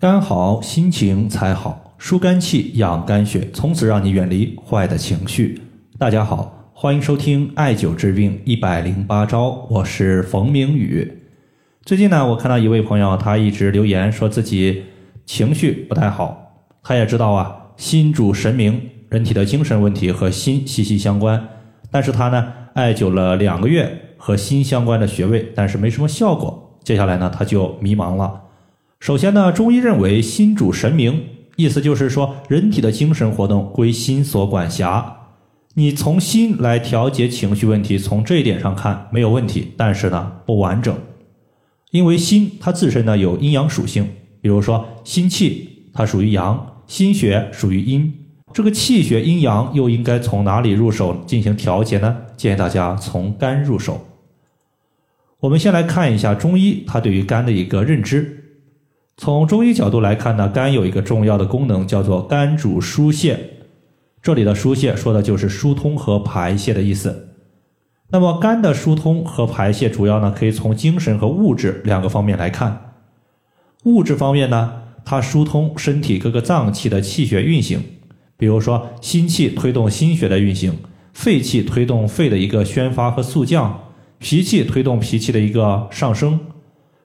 肝好，心情才好。疏肝气，养肝血，从此让你远离坏的情绪。大家好，欢迎收听艾灸治病一百零八招，我是冯明宇。最近呢，我看到一位朋友，他一直留言说自己情绪不太好。他也知道啊，心主神明，人体的精神问题和心息息相关。但是他呢，艾灸了两个月和心相关的穴位，但是没什么效果。接下来呢，他就迷茫了。首先呢，中医认为心主神明，意思就是说人体的精神活动归心所管辖。你从心来调节情绪问题，从这一点上看没有问题，但是呢不完整，因为心它自身呢有阴阳属性，比如说心气它属于阳，心血属于阴，这个气血阴阳又应该从哪里入手进行调节呢？建议大家从肝入手。我们先来看一下中医它对于肝的一个认知。从中医角度来看呢，肝有一个重要的功能，叫做肝主疏泄。这里的疏泄说的就是疏通和排泄的意思。那么肝的疏通和排泄，主要呢可以从精神和物质两个方面来看。物质方面呢，它疏通身体各个脏器的气血运行，比如说心气推动心血的运行，肺气推动肺的一个宣发和肃降，脾气推动脾气的一个上升。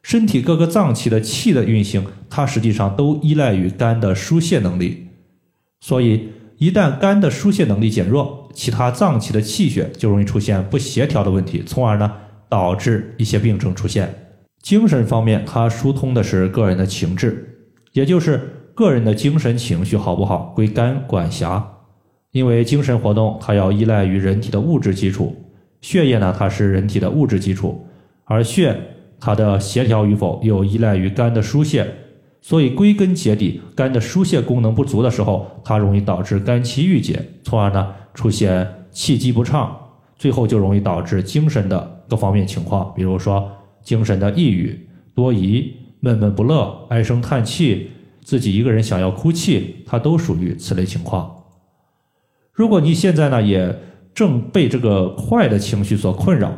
身体各个脏器的气的运行，它实际上都依赖于肝的疏泄能力。所以，一旦肝的疏泄能力减弱，其他脏器的气血就容易出现不协调的问题，从而呢导致一些病症出现。精神方面，它疏通的是个人的情志，也就是个人的精神情绪好不好，归肝管辖。因为精神活动它要依赖于人体的物质基础，血液呢它是人体的物质基础，而血。它的协调与否又依赖于肝的疏泄，所以归根结底，肝的疏泄功能不足的时候，它容易导致肝气郁结，从而呢出现气机不畅，最后就容易导致精神的各方面情况，比如说精神的抑郁、多疑、闷闷不乐、唉声叹气、自己一个人想要哭泣，它都属于此类情况。如果你现在呢也正被这个坏的情绪所困扰。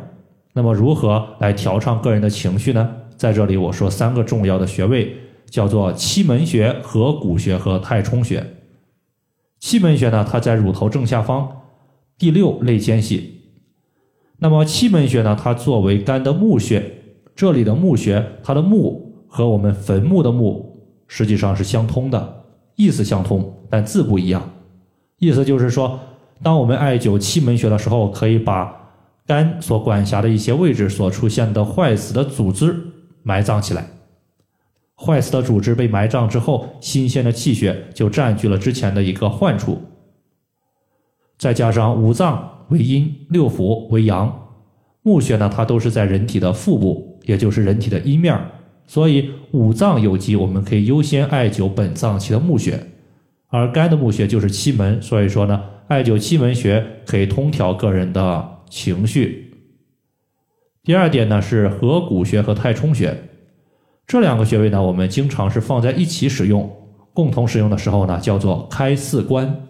那么如何来调畅个人的情绪呢？在这里我说三个重要的穴位，叫做期门穴、合谷穴和太冲穴。期门穴呢，它在乳头正下方第六肋间隙。那么期门穴呢，它作为肝的募穴，这里的募穴，它的募和我们坟墓的墓实际上是相通的，意思相通，但字不一样。意思就是说，当我们艾灸期门穴的时候，可以把肝所管辖的一些位置所出现的坏死的组织埋葬起来，坏死的组织被埋葬之后，新鲜的气血就占据了之前的一个患处。再加上五脏为阴，六腑为阳，募穴呢，它都是在人体的腹部，也就是人体的阴面所以五脏有疾，我们可以优先艾灸本脏器的募穴，而肝的募穴就是期门，所以说呢，艾灸期门穴可以通调个人的。情绪。第二点呢是合谷穴和太冲穴，这两个穴位呢，我们经常是放在一起使用，共同使用的时候呢，叫做开四关。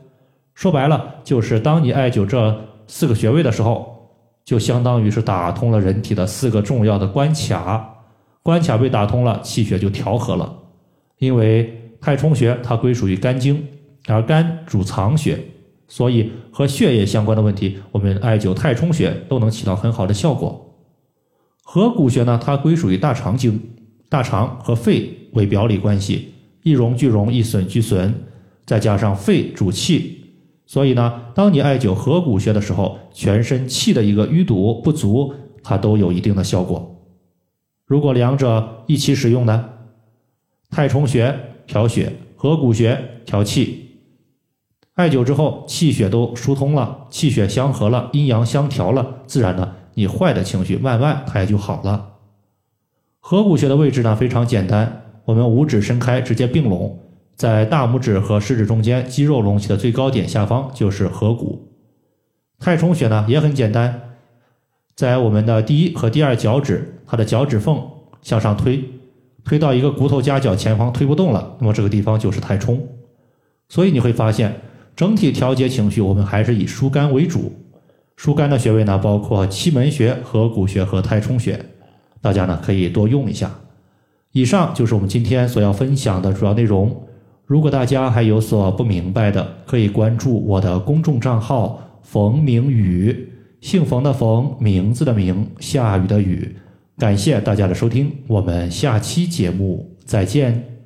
说白了，就是当你艾灸这四个穴位的时候，就相当于是打通了人体的四个重要的关卡，关卡被打通了，气血就调和了。因为太冲穴它归属于肝经，而肝主藏血。所以和血液相关的问题，我们艾灸太冲穴都能起到很好的效果。合谷穴呢，它归属于大肠经，大肠和肺为表里关系，一荣俱荣，一损俱损，再加上肺主气，所以呢，当你艾灸合谷穴的时候，全身气的一个淤堵不足，它都有一定的效果。如果两者一起使用呢，太冲穴调血，合谷穴调气。艾灸之后，气血都疏通了，气血相合了，阴阳相调了，自然呢，你坏的情绪慢慢它也就好了。合谷穴的位置呢非常简单，我们五指伸开，直接并拢，在大拇指和食指中间肌肉隆起的最高点下方就是合谷。太冲穴呢也很简单，在我们的第一和第二脚趾，它的脚趾缝向上推，推到一个骨头夹角前方推不动了，那么这个地方就是太冲。所以你会发现。整体调节情绪，我们还是以疏肝为主。疏肝的穴位呢，包括期门穴、合谷穴和太冲穴，大家呢可以多用一下。以上就是我们今天所要分享的主要内容。如果大家还有所不明白的，可以关注我的公众账号“冯明宇”，姓冯的冯，名字的名，下雨的雨。感谢大家的收听，我们下期节目再见。